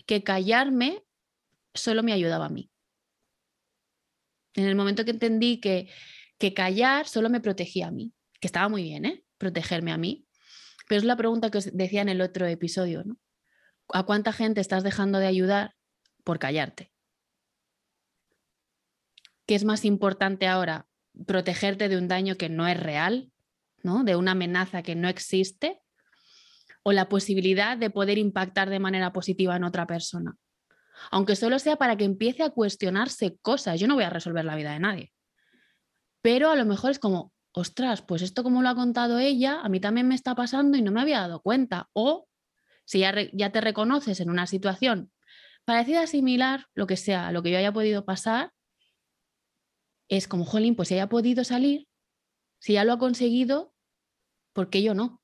que callarme solo me ayudaba a mí. En el momento que entendí que que callar solo me protegía a mí, que estaba muy bien, ¿eh? Protegerme a mí. Pero es la pregunta que os decía en el otro episodio, ¿no? ¿A cuánta gente estás dejando de ayudar por callarte? ¿Qué es más importante ahora? ¿Protegerte de un daño que no es real, ¿no? de una amenaza que no existe? ¿O la posibilidad de poder impactar de manera positiva en otra persona? Aunque solo sea para que empiece a cuestionarse cosas. Yo no voy a resolver la vida de nadie pero a lo mejor es como, ostras, pues esto como lo ha contado ella, a mí también me está pasando y no me había dado cuenta. O si ya, ya te reconoces en una situación parecida, similar, lo que sea, lo que yo haya podido pasar, es como, jolín, pues si haya podido salir, si ya lo ha conseguido, ¿por qué yo no?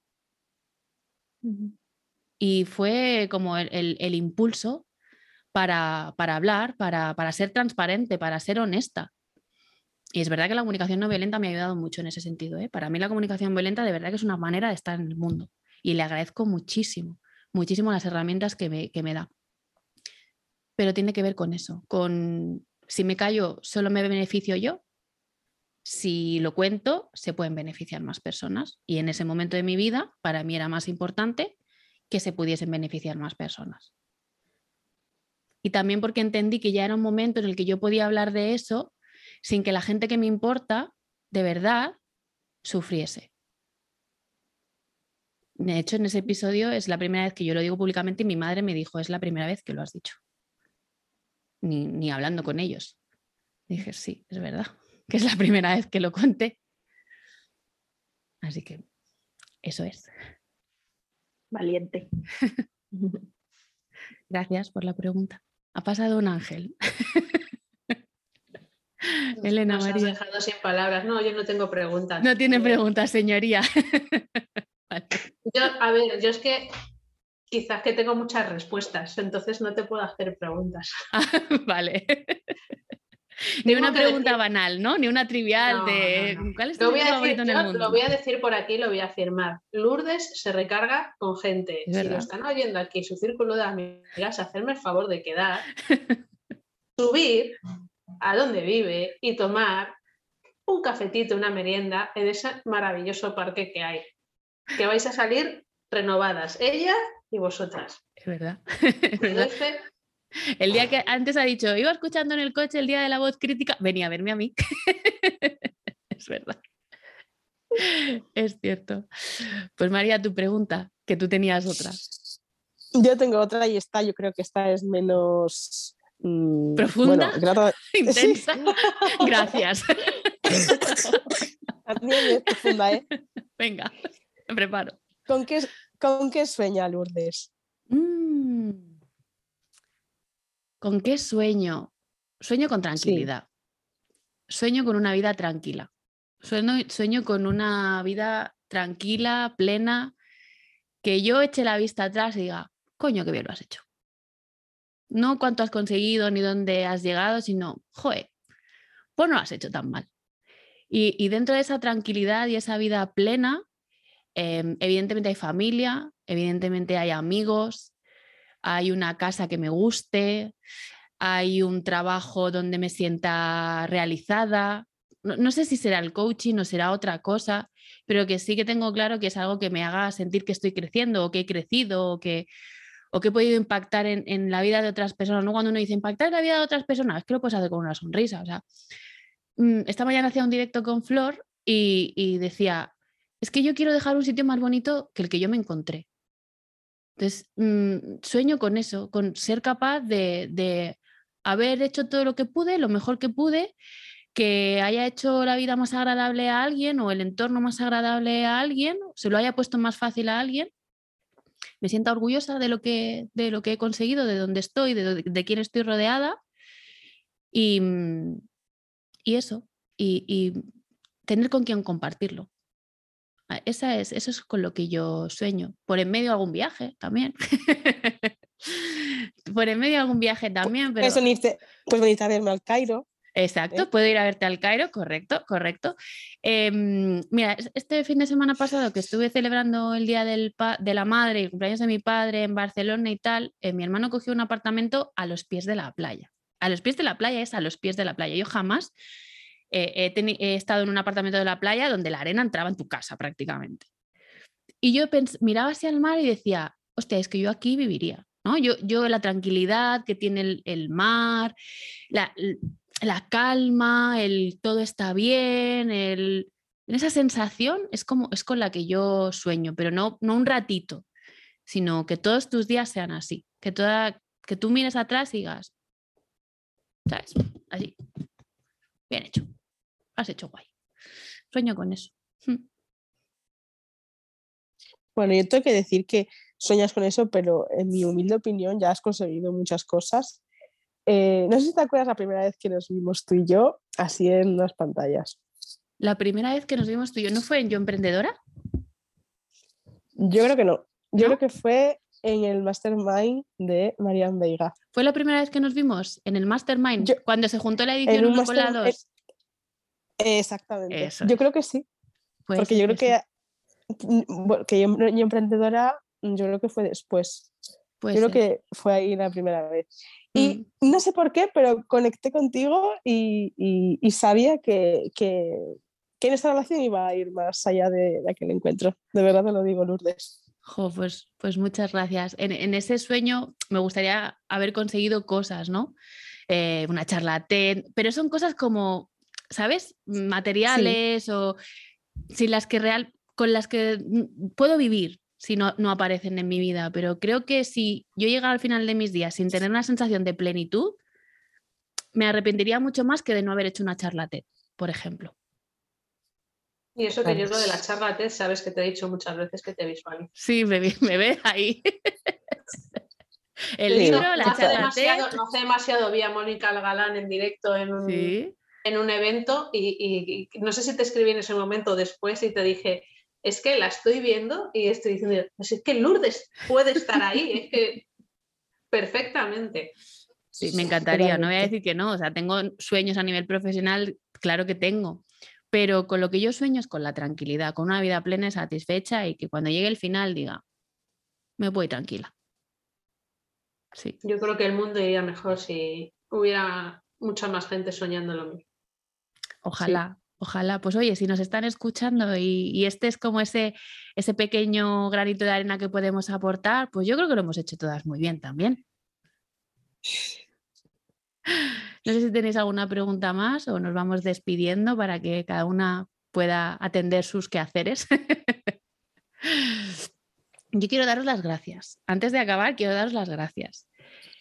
Y fue como el, impulso para, para hablar, para, para, ser transparente, para ser honesta. Y es verdad que la comunicación no violenta me ha ayudado mucho en ese sentido. ¿eh? Para mí la comunicación violenta de verdad que es una manera de estar en el mundo. Y le agradezco muchísimo, muchísimo las herramientas que me, que me da. Pero tiene que ver con eso, con si me callo solo me beneficio yo, si lo cuento se pueden beneficiar más personas. Y en ese momento de mi vida para mí era más importante que se pudiesen beneficiar más personas. Y también porque entendí que ya era un momento en el que yo podía hablar de eso sin que la gente que me importa, de verdad, sufriese. De hecho, en ese episodio es la primera vez que yo lo digo públicamente y mi madre me dijo, es la primera vez que lo has dicho. Ni, hablando con ellos. dije, sí, es verdad, [LAUGHS] que es la primera vez que lo conté. Así que eso es. Valiente. [LAUGHS] Gracias por la pregunta. Ha pasado un ángel. [LAUGHS] Elena Nos María. Has dejado sin palabras. No, yo no tengo preguntas. No tiene preguntas, señoría. Yo, a ver, yo es que quizás que tengo muchas respuestas, entonces no te puedo hacer preguntas. [LAUGHS] vale. [LAUGHS] Ni una pregunta banal, ¿no? Ni una trivial de ¿cuál es tu lo voy, a decir, en el mundo? lo voy a decir por aquí, lo voy a afirmar. Lourdes se recarga con gente. si lo están oyendo aquí, su círculo de amigas, hacerme el favor de quedar, [LAUGHS] subir a donde vive y tomar un cafetito, una merienda en ese maravilloso parque que hay. Que vais a salir renovadas, ella y vosotras. Es verdad. [LAUGHS] El día que antes ha dicho, iba escuchando en el coche el día de la voz crítica, venía a verme a mí. [LAUGHS] es verdad. Es cierto. Pues María, tu pregunta, que tú tenías otra. Yo tengo otra y esta, yo creo que esta es menos Mm, ¿Profunda? [LAUGHS] ¿Intensa? Gracias. profunda, ¿eh? Venga, me preparo. ¿Con qué, con qué sueña Lourdes? Mm. ¿Con qué sueño? Sueño con tranquilidad. Sueño con una vida tranquila. Sueño, sueño con una vida tranquila, plena, que yo eche la vista atrás y diga, coño, qué bien lo has hecho No cuánto has conseguido ni dónde has llegado, sino, joder, pues no lo has hecho tan mal. Y, y dentro de esa tranquilidad y esa vida plena, em, evidentemente hay familia, evidentemente hay amigos, hay una casa que me guste, hay un trabajo donde me sienta realizada. No, sé si será el coaching o será otra cosa, pero que sí que tengo claro que es algo que me haga sentir que estoy creciendo o que he crecido o que, o que he podido impactar en, la vida de otras personas. ¿no? Cuando uno dice impactar en la vida de otras personas, es que lo puedes hacer con una sonrisa. O sea, mm, esta mañana hacía un directo con Flor y decía, es que yo quiero dejar un sitio más bonito que el que yo me encontré. Entonces, mmm, sueño con eso, con ser capaz de, haber hecho todo lo que pude, lo mejor que pude, que haya hecho la vida más agradable a alguien o el entorno más agradable a alguien, se lo haya puesto más fácil a alguien. Me sienta orgullosa de lo que, de lo que he conseguido, de dónde estoy, de, quién estoy rodeada. Y, y eso, y, y tener con quién compartirlo. Esa es, eso es con lo que yo sueño. Por en medio de algún viaje también. [LAUGHS] Por en medio de algún viaje también. Pero... Puedes, venirte, puedes venirte a verme al Cairo. Exacto, ¿eh? puedo ir a verte al Cairo, correcto, correcto. Eh, mira, este fin de semana pasado que estuve celebrando el Día del de la Madre y el cumpleaños de mi padre en Barcelona y tal, eh, mi hermano cogió un apartamento a los pies de la playa. A los pies de la playa es a los pies de la playa. Yo jamás eh, he, estado en un apartamento de la playa donde la arena entraba en tu casa prácticamente. Y yo miraba hacia el mar y decía, hostia, es que yo aquí viviría. Yo, la tranquilidad que tiene el, mar, la, calma, el todo está bien, el, esa sensación es, con la que yo sueño, pero no, no un ratito, sino que todos tus días sean así, que, toda, que tú mires atrás y digas, ¿sabes? Así, bien hecho has hecho guay. Sueño con eso. Hmm. Bueno, yo tengo que decir que sueñas con eso, pero en mi humilde opinión ya has conseguido muchas cosas. Eh, no sé si te acuerdas la primera vez que nos vimos tú y yo así en las pantallas. La primera vez que nos vimos tú y yo, ¿no fue en Yo Emprendedora? Yo creo que no. Yo ¿No? creo que fue en el Mastermind de Marian Veiga. ¿Fue la primera vez que nos vimos en el Mastermind? Yo, cuando se juntó la edición 1 con la 2. Exactamente. Eso yo creo que sí. Pues porque sí, yo creo que, sí. que yo, yo, emprendedora, yo creo que fue después. Yo creo que fue ahí la primera vez. Y mm. no sé por qué, pero conecté contigo y, y, y sabía que, que, que, en esta relación iba a ir más allá de, de aquel encuentro. De verdad te lo digo, Lourdes. Jo, pues, pues muchas gracias. En, en, ese sueño me gustaría haber conseguido cosas, ¿no? Eh, una charla TED, pero son cosas como ¿sabes? Materiales sí. o sin las que real, con las que puedo vivir si no, no aparecen en mi vida. Pero creo que si yo llegara al final de mis días sin tener una sensación de plenitud, me arrepentiría mucho más que de no haber hecho una charla TED, por ejemplo. Y eso que yo lo de la charla TED, sabes que te he dicho muchas veces que te visualizo. Sí, me, me ves ahí. [LAUGHS] El libro, no, la no charla hace demasiado, TED. No hace demasiado vi a Mónica Galán en directo en un, ¿Sí? En un evento y, y, y, no sé si te escribí en ese momento después y te dije, es que la estoy viendo y estoy diciendo, pues es que Lourdes puede estar ahí, es que perfectamente. Sí, me encantaría, no voy a decir que no, o sea, tengo sueños a nivel profesional, claro que tengo, pero con lo que yo sueño es con la tranquilidad, con una vida plena y satisfecha y que cuando llegue el final diga, me voy tranquila. Sí. Yo creo que el mundo iría mejor si hubiera mucha más gente soñando lo mismo. Ojalá, sí. ojalá. Pues oye, si nos están escuchando y, y, este es como ese, ese pequeño granito de arena que podemos aportar, pues yo creo que lo hemos hecho todas muy bien también. [SIGHS] No sé si tenéis alguna pregunta más o nos vamos despidiendo para que cada una pueda atender sus quehaceres. [LAUGHS] Yo quiero daros las gracias. Antes de acabar, quiero daros las gracias.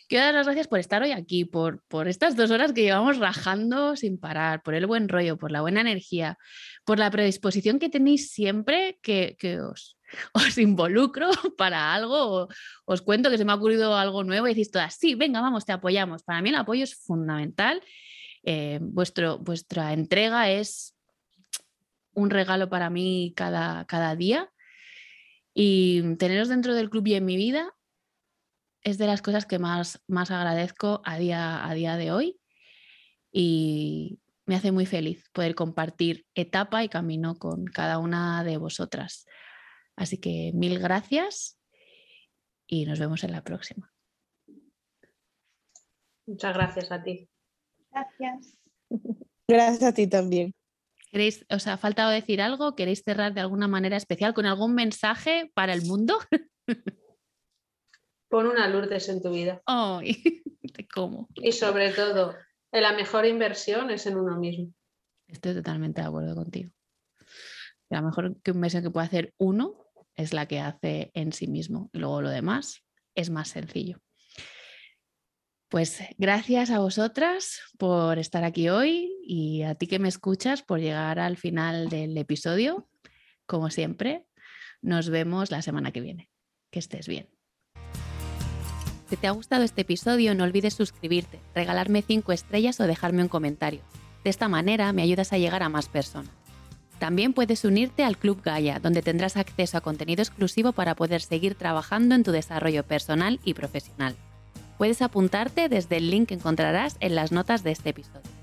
Quiero dar las gracias por estar hoy aquí, por, por estas dos horas que llevamos rajando sin parar, por el buen rollo, por la buena energía, por la predisposición que tenéis siempre que, que os, [LAUGHS] os involucro [LAUGHS] para algo, os cuento que se me ha ocurrido algo nuevo y decís todas, sí, venga, vamos, te apoyamos. Para mí el apoyo es fundamental. Eh, vuestro, vuestra entrega es un regalo para mí cada, cada día y teneros dentro del club y en mi vida es de las cosas que más, más agradezco a día, a día de hoy y me hace muy feliz poder compartir etapa y camino con cada una de vosotras. Así que mil gracias y nos vemos en la próxima. Muchas gracias a ti. Gracias. [LAUGHS] Gracias a ti también. ¿Queréis, os ha faltado decir algo? ¿Queréis cerrar de alguna manera especial con algún mensaje para el mundo? [LAUGHS] Pon una Lourdes en tu vida. Ay, [LAUGHS] te como. Y sobre todo, la mejor inversión es en uno mismo. Estoy totalmente de acuerdo contigo. La mejor que inversión que puede hacer uno es la que hace en sí mismo. Y luego lo demás es más sencillo. Pues gracias a vosotras por estar aquí hoy y a ti que me escuchas por llegar al final del episodio. Como siempre, nos vemos la semana que viene. Que estés bien. Si te ha gustado este episodio, no olvides suscribirte, regalarme 5 estrellas o dejarme un comentario. De esta manera me ayudas a llegar a más personas. También puedes unirte al Club Gaia, donde tendrás acceso a contenido exclusivo para poder seguir trabajando en tu desarrollo personal y profesional. Puedes apuntarte desde el link que encontrarás en las notas de este episodio.